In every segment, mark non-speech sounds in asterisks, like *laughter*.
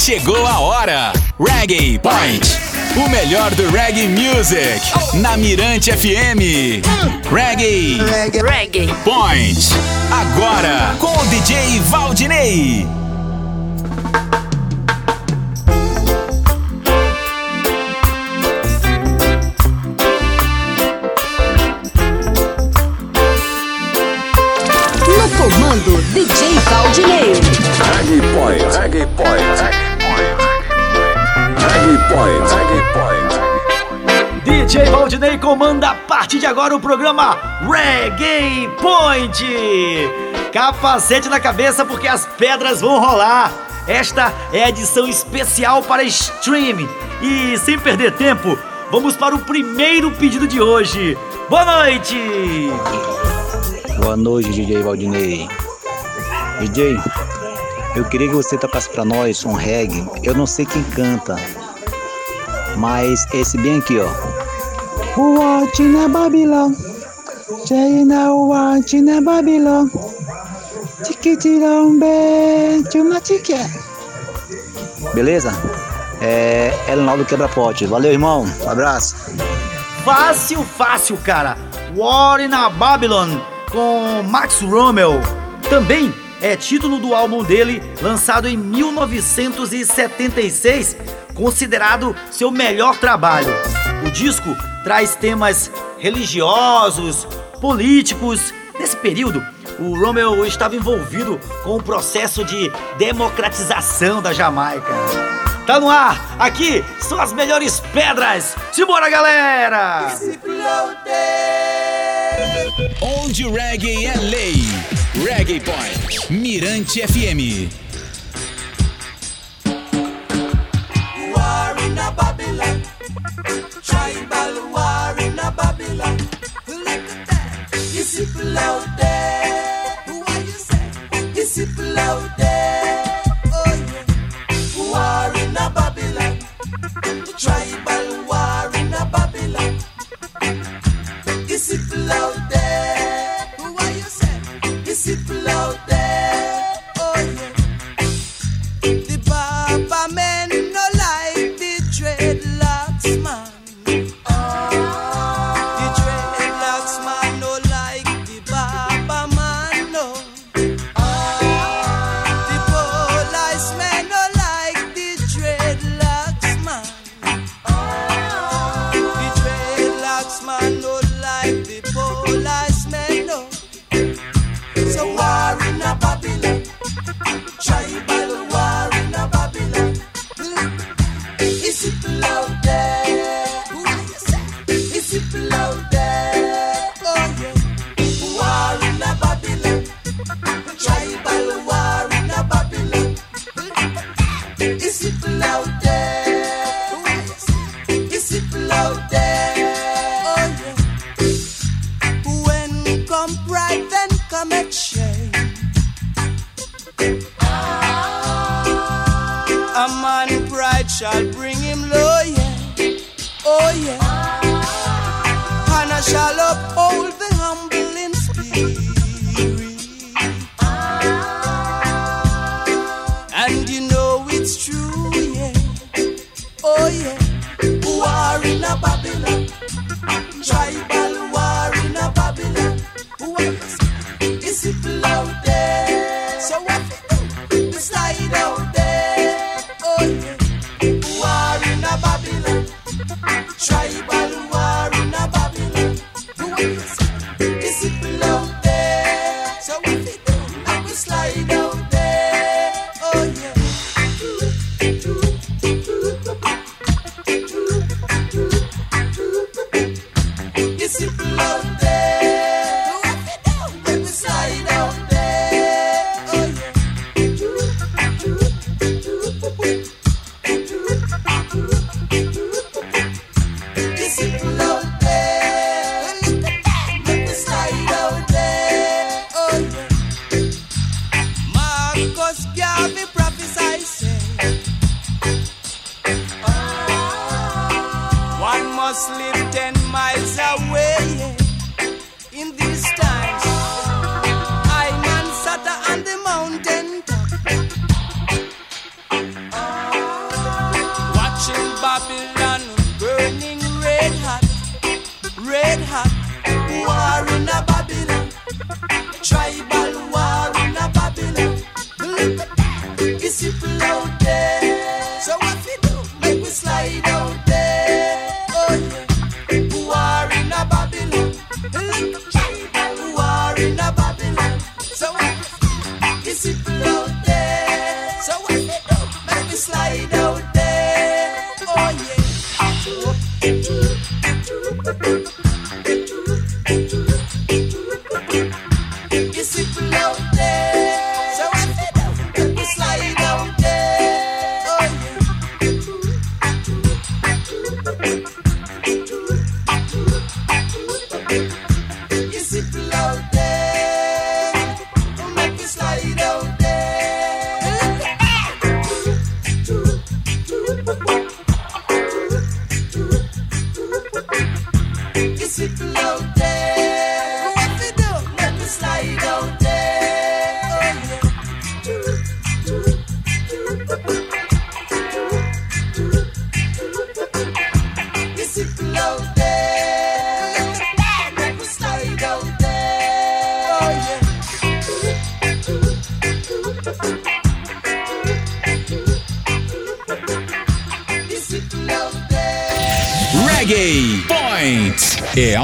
Chegou a hora. Reggae Point. O melhor do reggae music. Na Mirante FM. Reggae. Reggae. Point. Agora com o DJ Valdinei. No comando, DJ Valdinei. Reggae Point, Reggae Point, Reggae Point, Reggae Point. DJ Valdinei comanda a partir de agora o programa Reggae Point. Capacete na cabeça porque as pedras vão rolar. Esta é a edição especial para stream. E sem perder tempo, vamos para o primeiro pedido de hoje. Boa noite! Boa noite, DJ Valdinei. DJ, eu queria que você tocasse pra nós um reggae. Eu não sei quem canta, mas esse bem aqui, ó. Watching na Babylon, China watching na Babylon, Tiquitirombe, chuma tique. Beleza? É Elinaldo Quebra-Pote. Valeu, irmão. Um abraço. Fácil, fácil, cara. War in a Babylon com Max Rommel. Também é título do álbum dele, lançado em 1976, considerado seu melhor trabalho. O disco traz temas religiosos, políticos. Nesse período, o Rommel estava envolvido com o processo de democratização da Jamaica. Tá no ar, aqui são as melhores pedras. Simbora, galera! Onde reggae é lei. Reggae Point. Mirante FM. Tribal war in a Babylon. Look at that. Is people out there? What you say? Is people out there?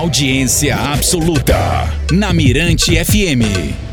Audiência absoluta na Mirante FM.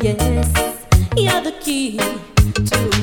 Yes, you're the key to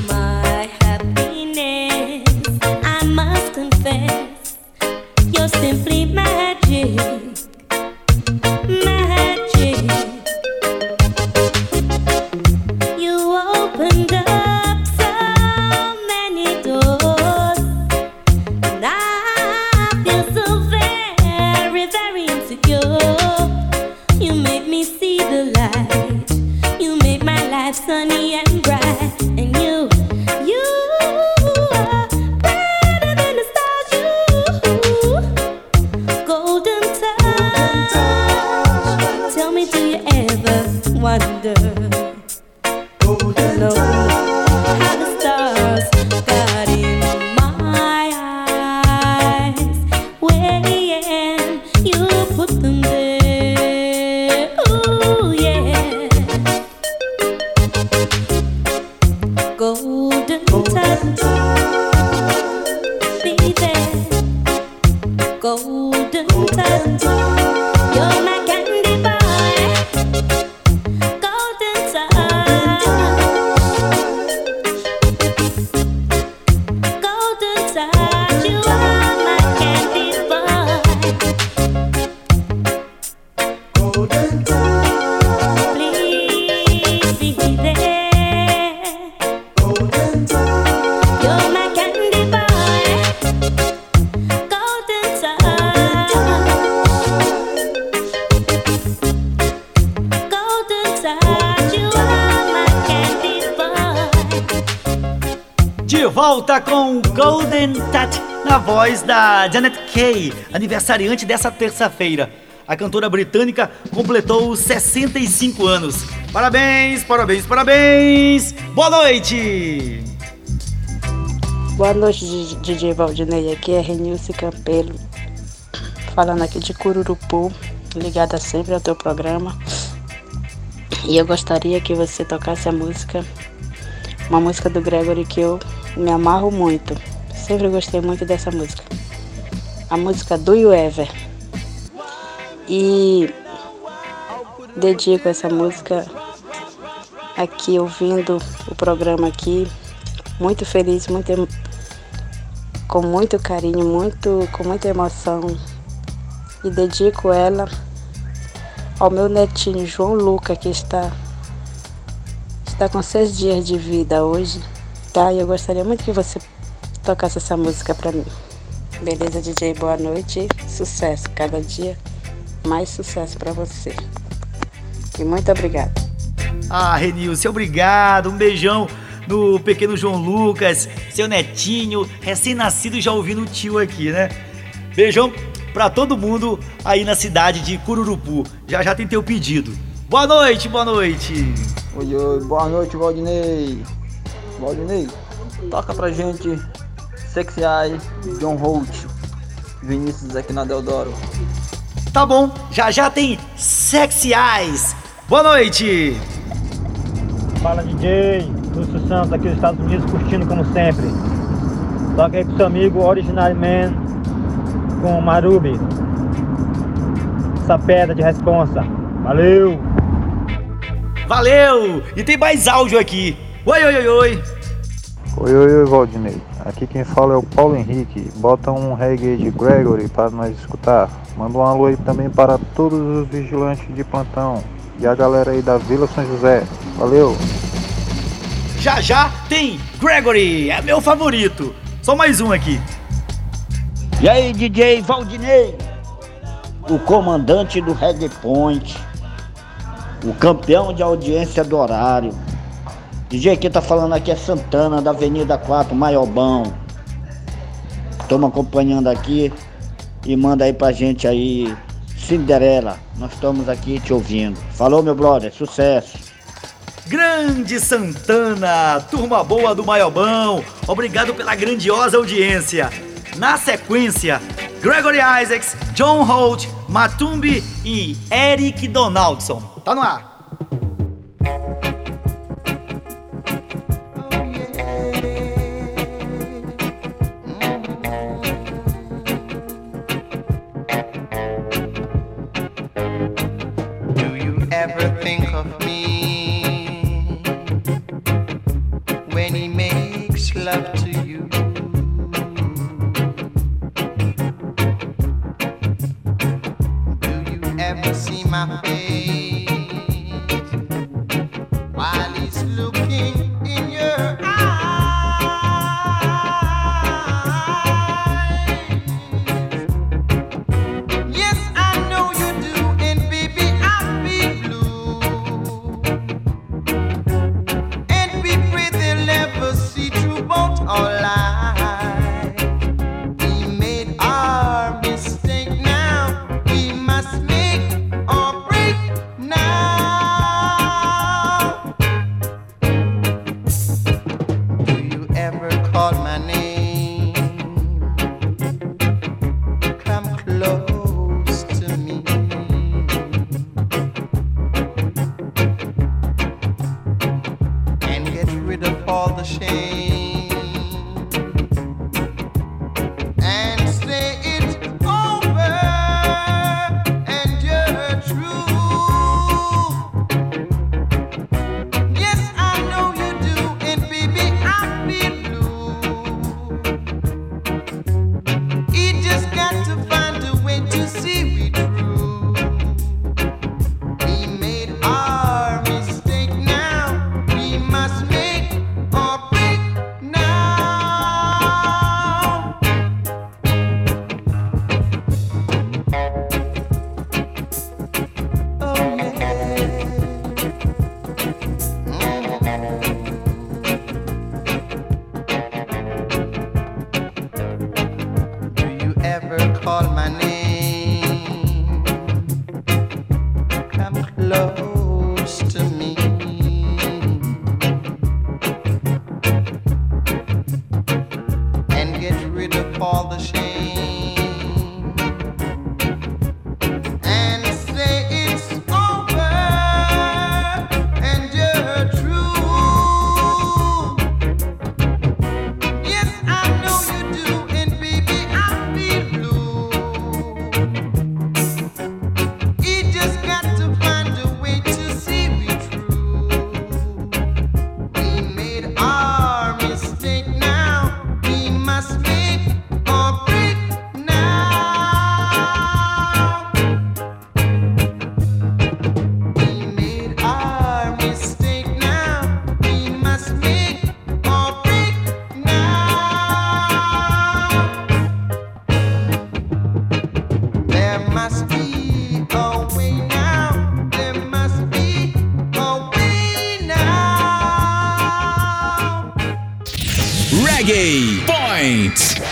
De volta com Golden Touch na voz da Janet Kay, aniversariante dessa terça-feira. A cantora britânica completou 65 anos. Parabéns, parabéns, parabéns! Boa noite! Boa noite, DJ Valdinei. Aqui é Renilce Campelo, falando aqui de Cururupu, ligada sempre ao teu programa. E eu gostaria que você tocasse a música, uma música do Gregory que eu me amarro muito. Sempre gostei muito dessa música. A música Do You Ever. E dedico essa música aqui ouvindo o programa aqui. Muito feliz, muito com muito carinho, muito com muita emoção. E dedico ela ao meu netinho João Luca que está está com seis dias de vida hoje tá? E eu gostaria muito que você tocasse essa música para mim. Beleza, DJ? Boa noite. Sucesso. Cada dia mais sucesso para você. E muito obrigada. Ah, Renilce, obrigado. Um beijão no pequeno João Lucas, seu netinho, recém-nascido já ouvindo o tio aqui, né? Beijão para todo mundo aí na cidade de Cururupu. Já já tem teu pedido. Boa noite, boa noite. Oi, oi, boa noite, Valdinei. Valdinei, toca pra gente Sexy Eye, John Holt, Vinícius aqui na Deodoro. Tá bom, já já tem Sexy Eyes. Boa noite! Fala DJ, Lúcio Santos aqui dos Estados Unidos curtindo como sempre. Toca aí com seu amigo Original Man com Marubi. Essa pedra de responsa. Valeu! Valeu! E tem mais áudio aqui. Oi, oi, oi, oi. Oi, oi, oi, Valdinei. Aqui quem fala é o Paulo Henrique. Bota um reggae de Gregory para nós escutar. Manda um alô aí também para todos os vigilantes de plantão e a galera aí da Vila São José. Valeu! Já já tem Gregory, é meu favorito. Só mais um aqui. E aí, DJ Valdinei? O comandante do Reggae Point, o campeão de audiência do horário DJ, quem tá falando aqui é Santana, da Avenida 4, Maiobão. Estamos acompanhando aqui e manda aí pra gente aí, Cinderela. Nós estamos aqui te ouvindo. Falou, meu brother, sucesso. Grande Santana, turma boa do Maiobão, obrigado pela grandiosa audiência. Na sequência, Gregory Isaacs, John Holt, Matumbi e Eric Donaldson. Tá no ar.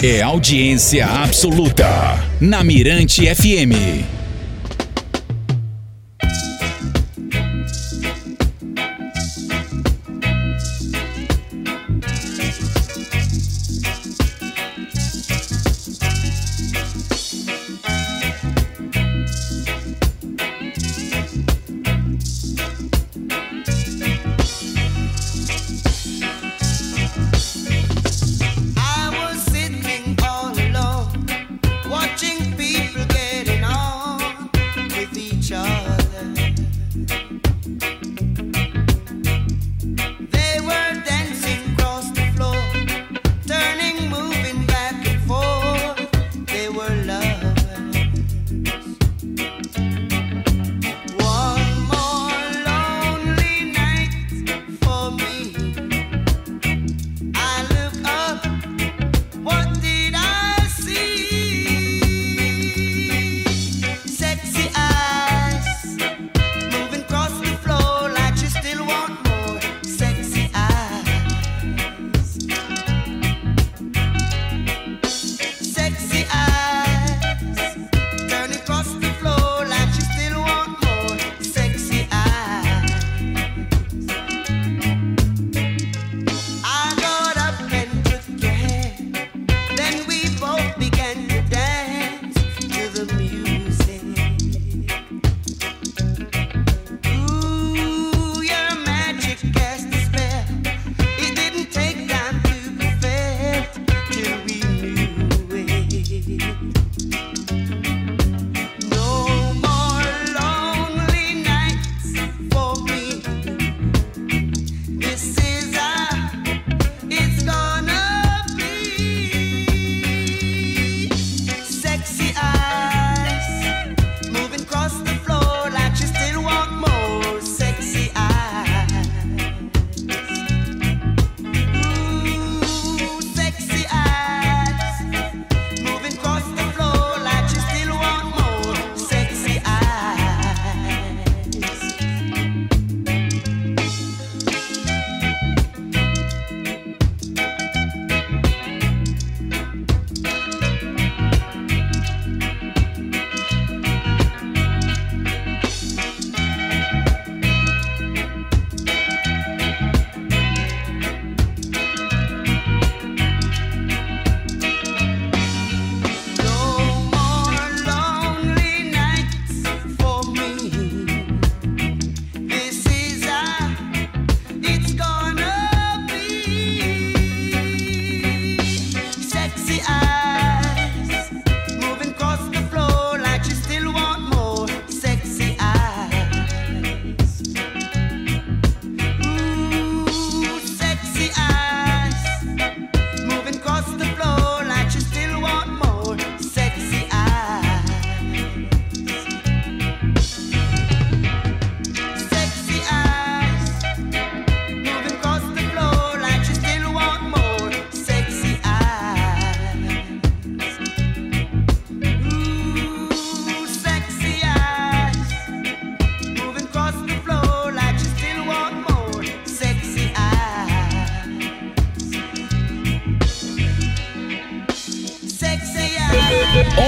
é audiência absoluta na Mirante FM.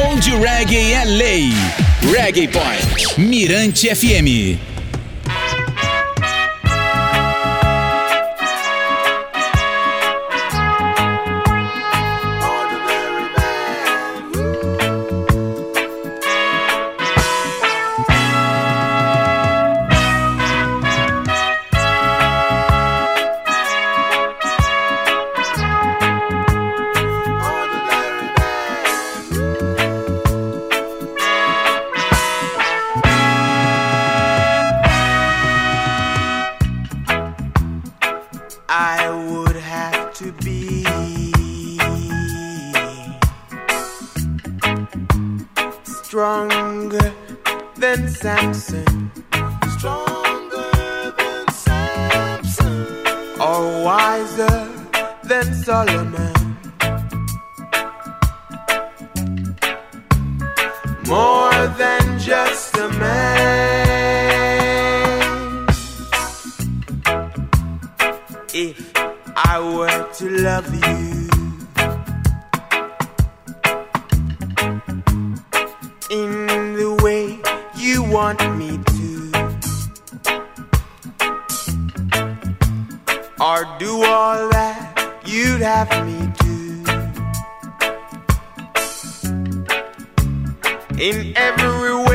Onde reggae é lei. Reggae Point. Mirante FM. in every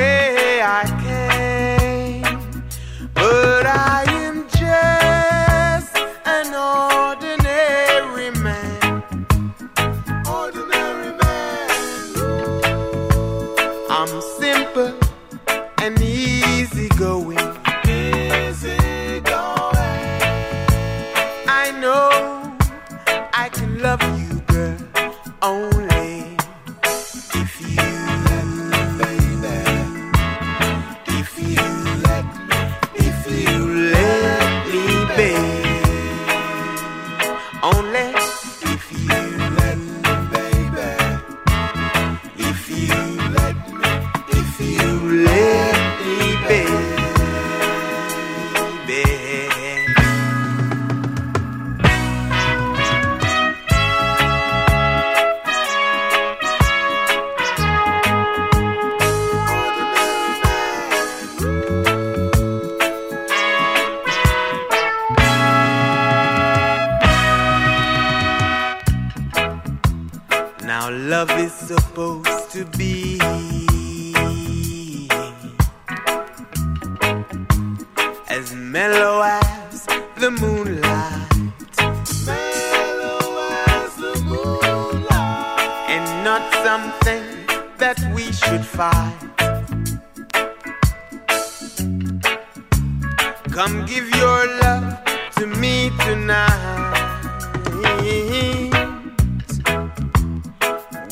something that we should find. Come give your love to me tonight.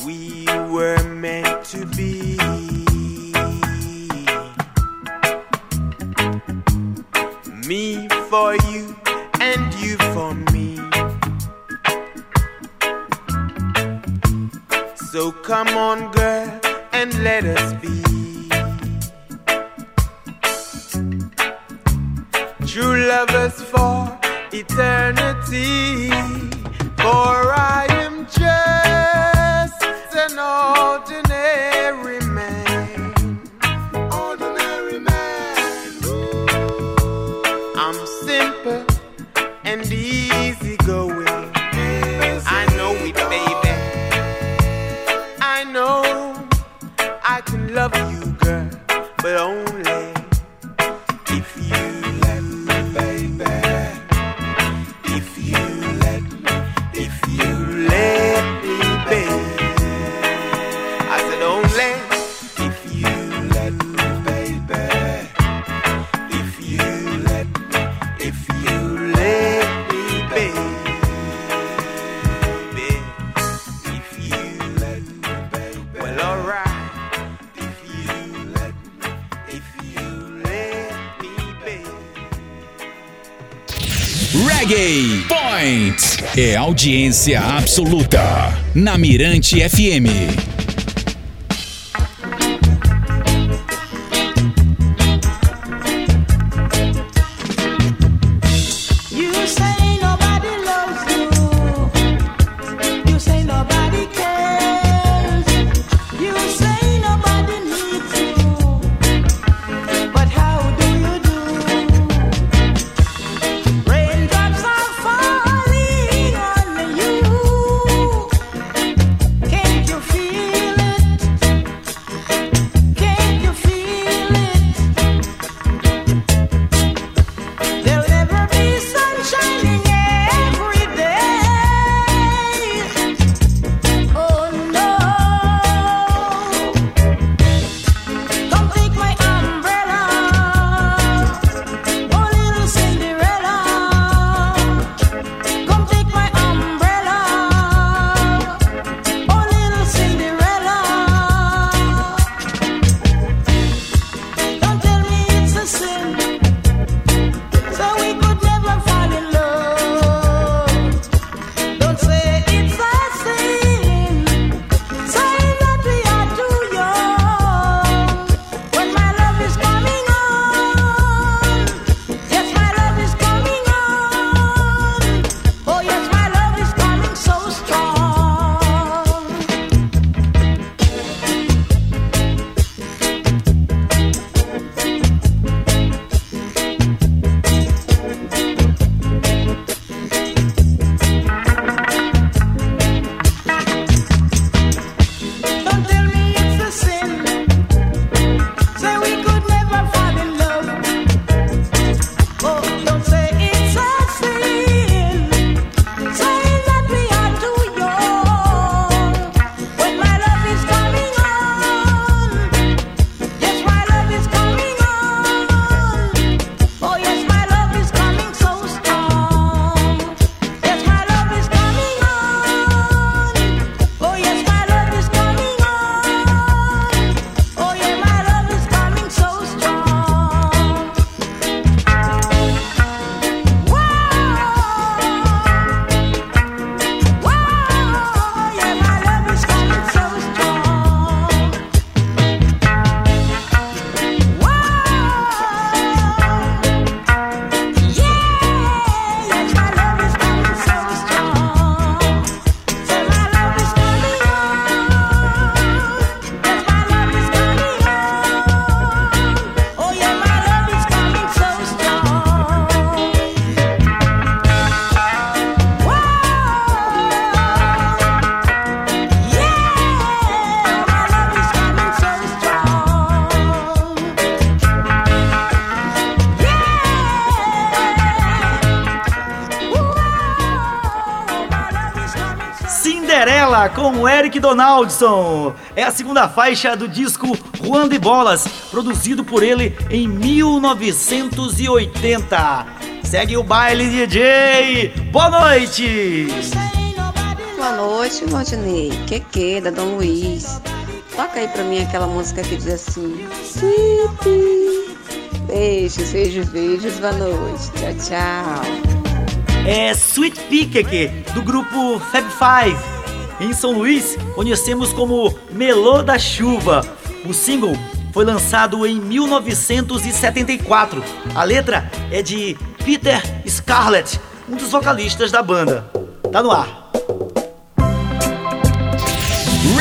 We were meant to be. Me for you Come on, girl, and let us be. True lovers for eternity. Reggae Point é audiência absoluta na Mirante FM. Eric Donaldson. É a segunda faixa do disco Juan de Bolas, produzido por ele em 1980. Segue o baile, DJ. Boa noite. Boa noite, Valdinei. Que que, da Dom Luiz. Toca aí pra mim aquela música que diz assim: Sweet. Beijos, beijos, beijos. Boa noite. Tchau, tchau. É Sweet Pea do grupo Fab Five. Em São Luís, conhecemos como Melô da Chuva. O single foi lançado em 1974. A letra é de Peter Scarlett, um dos vocalistas da banda. Tá no ar.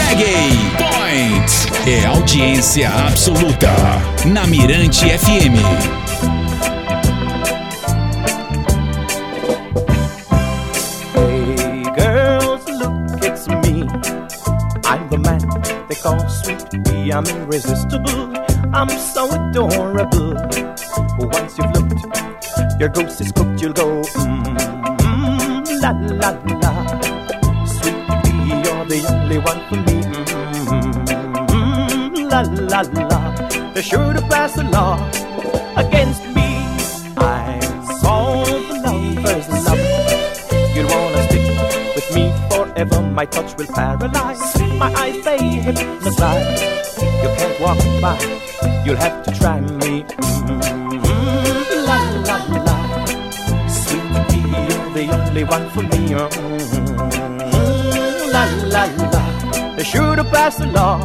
Reggae Point é audiência absoluta na Mirante FM. Man they call sweet pea. I'm irresistible. I'm so adorable. Once you've looked, your ghost is cooked. You'll go mmm, la la la. By. You'll have to try me. Mm, la la la. Sweet pea, you're the only one for me. Mm, la la la. They're sure to pass a law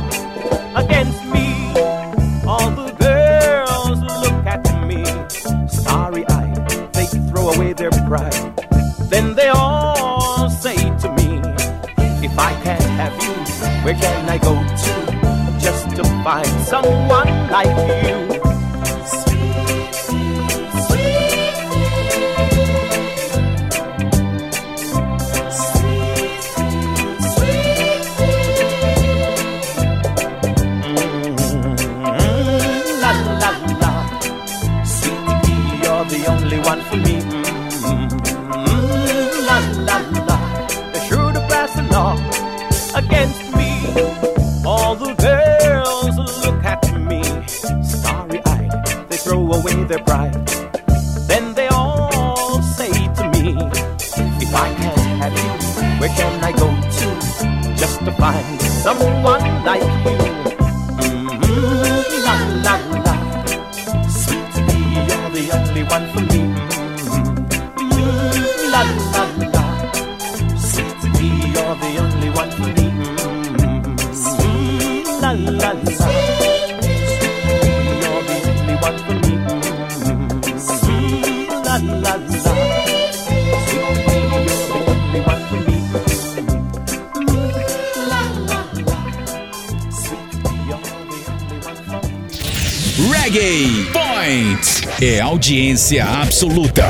audiência absoluta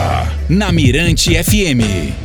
na Mirante FM.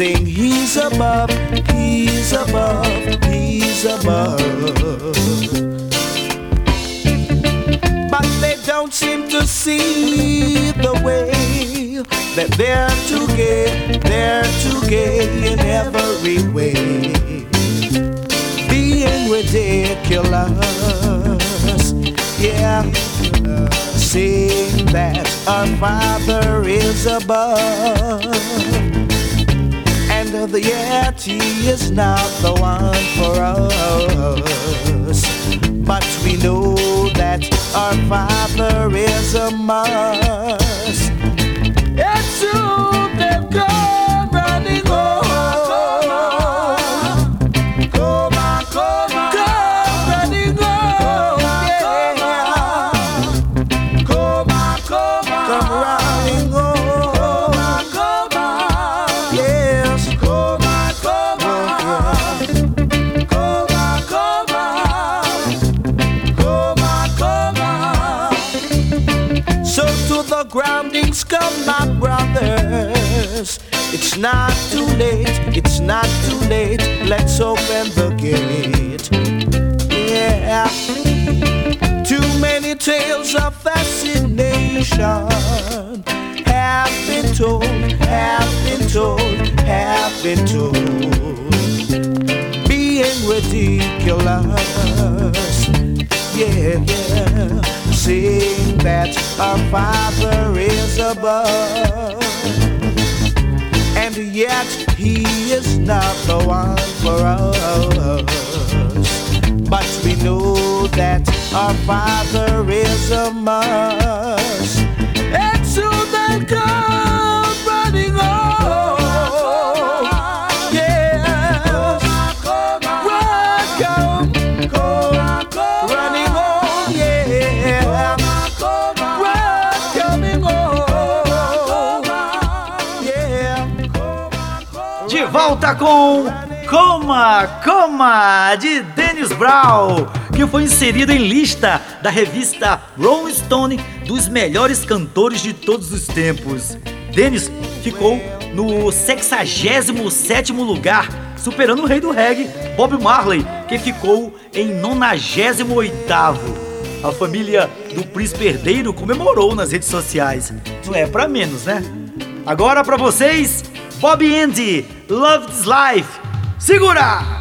Saying he's above, he's above, he's above. But they don't seem to see the way that they're too gay, they're too gay in every way. Being ridiculous, yeah saying that our Father is above, and the Yeti is not the one for us. But we know that our Father is a must. let's open the gate. Yeah. Too many tales of fascination have been told, have been told, have been told. Being ridiculous. Yeah, yeah. Seeing that our Father is above yet he is not the one for us. But we know that our Father is a must. And so they come. volta com Coma, Coma, de Dennis Brown, que foi inserido em lista da revista Rolling Stone dos melhores cantores de todos os tempos. Dennis ficou no 67 lugar, superando o rei do reggae, Bob Marley, que ficou em 98. A família do príncipe herdeiro comemorou nas redes sociais. Não é para menos, né? Agora para vocês, Bob Andy Love This Life. Segura!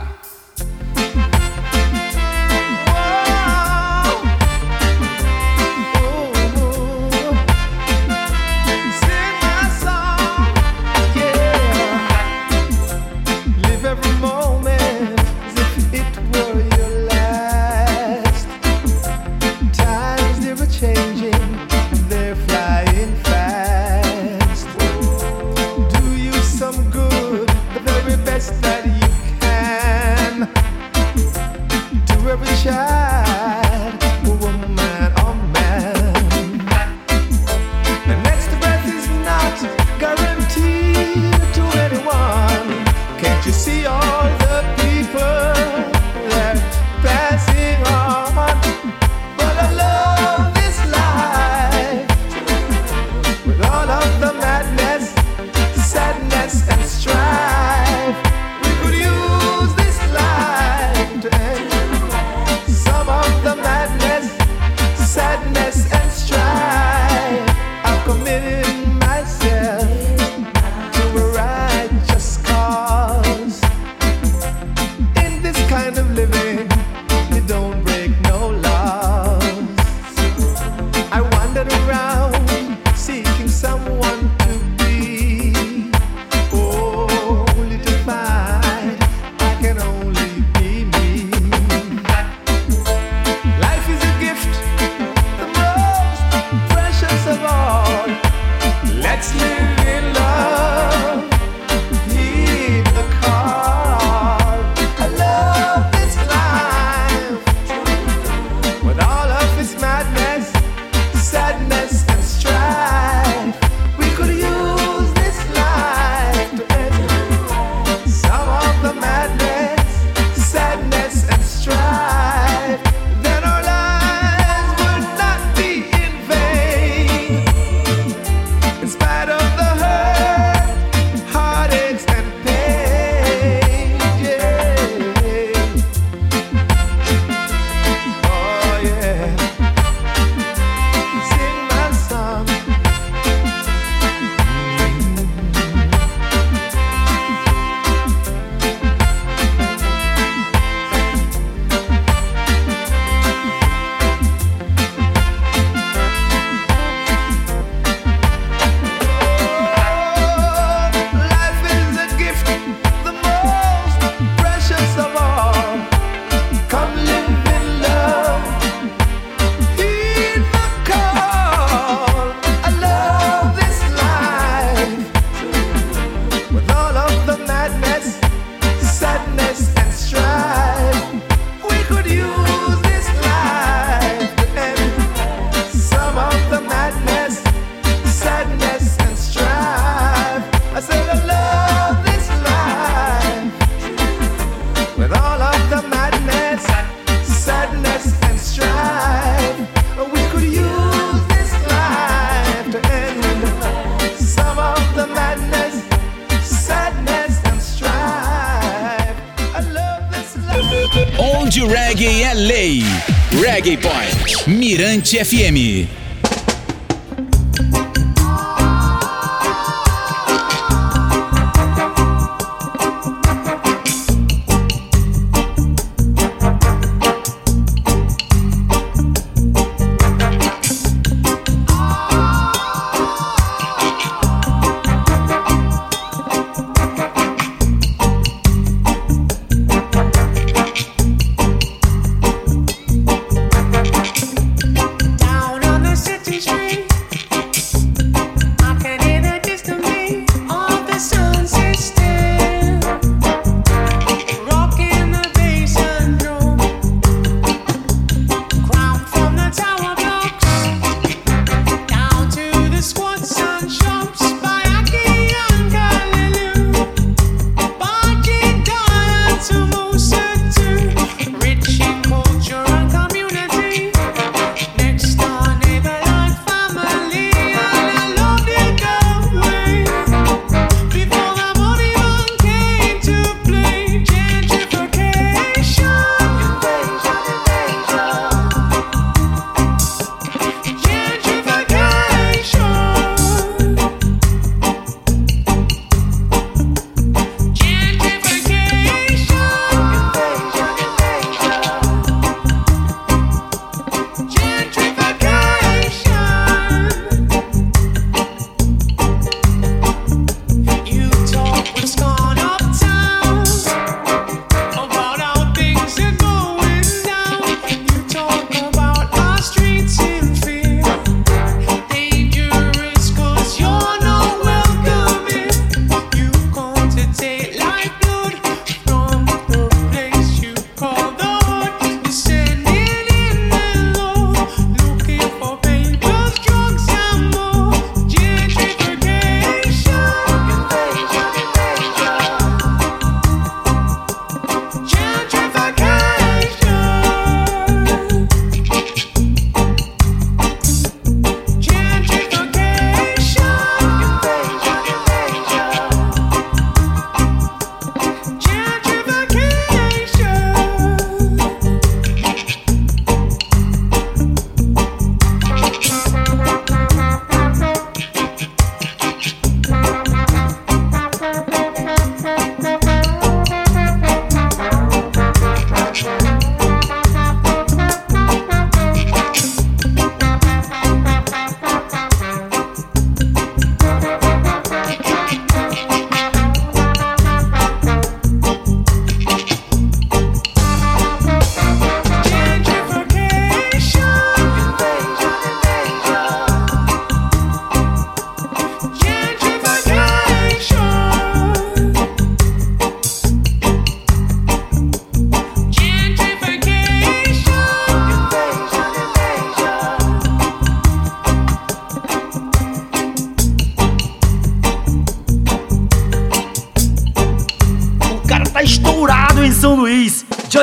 Reggae é lei. Reggae Point. Mirante FM.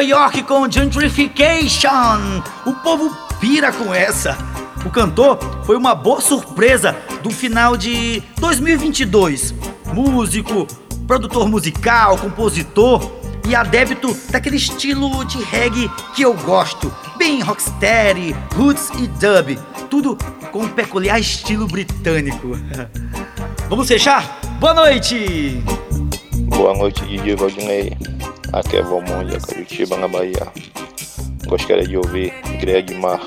York com Gentrification. O povo pira com essa. O cantor foi uma boa surpresa do final de 2022. Músico, produtor musical, compositor e adepto daquele estilo de reggae que eu gosto, bem rocksteady, roots e dub, tudo com um peculiar estilo britânico. *laughs* Vamos fechar? Boa noite! Boa noite, DJ Valdinei. Aqui é Valmondia, Curitiba, na Bahia. Gostaria de ouvir Greg Mar,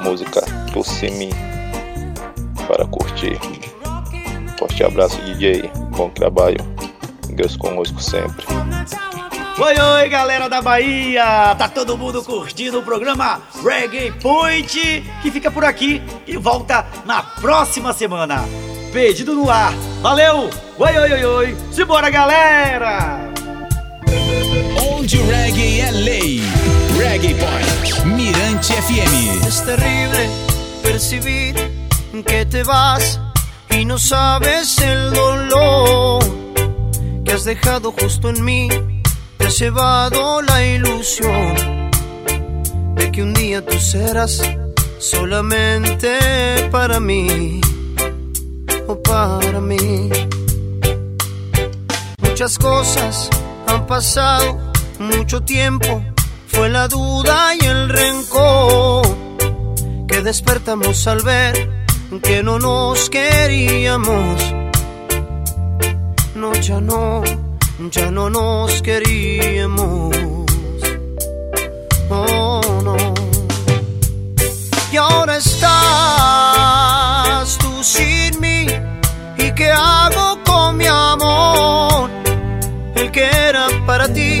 música Tussimi, para curtir. Forte abraço, DJ. Bom trabalho. Deus conosco sempre. Oi, oi, galera da Bahia! Tá todo mundo curtindo o programa Reggae Point, que fica por aqui e volta na próxima semana. Pedido no ar. Valeu! Oi, oi, oi, oi! Simbora, galera! Reggae. Reggae Point. Mirante FM. Es terrible percibir que te vas y no sabes el dolor que has dejado justo en mí. Te llevado la ilusión de que un día tú serás solamente para mí o para mí. Muchas cosas han pasado, mucho tiempo fue la duda y el rencor que despertamos al ver que no nos queríamos. No, ya no, ya no nos queríamos. Oh, no. Y ahora estás tú sin mí. ¿Y qué hago con mi amor? El que era para ti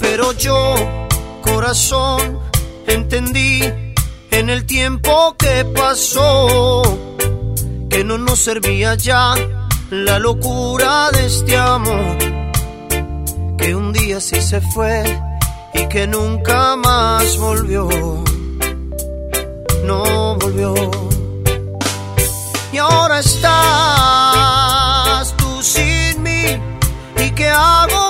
Pero yo, corazón, entendí en el tiempo que pasó que no nos servía ya la locura de este amor, que un día sí se fue y que nunca más volvió, no volvió. Y ahora estás tú sin mí, ¿y qué hago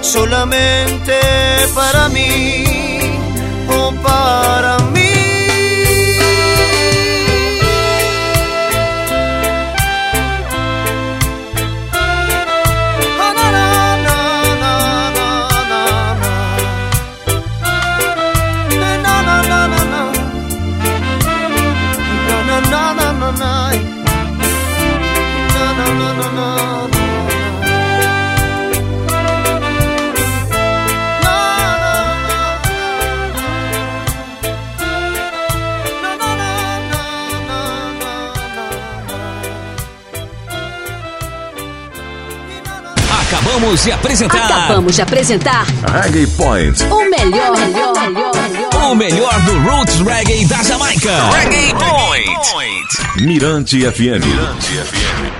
solamente para mí o para Acabamos de apresentar. Acabamos de apresentar Reggae Point. o melhor, melhor, melhor, melhor. O melhor do Roots Reggae da Jamaica. Reggae Point. Mirante FM. Mirante FM.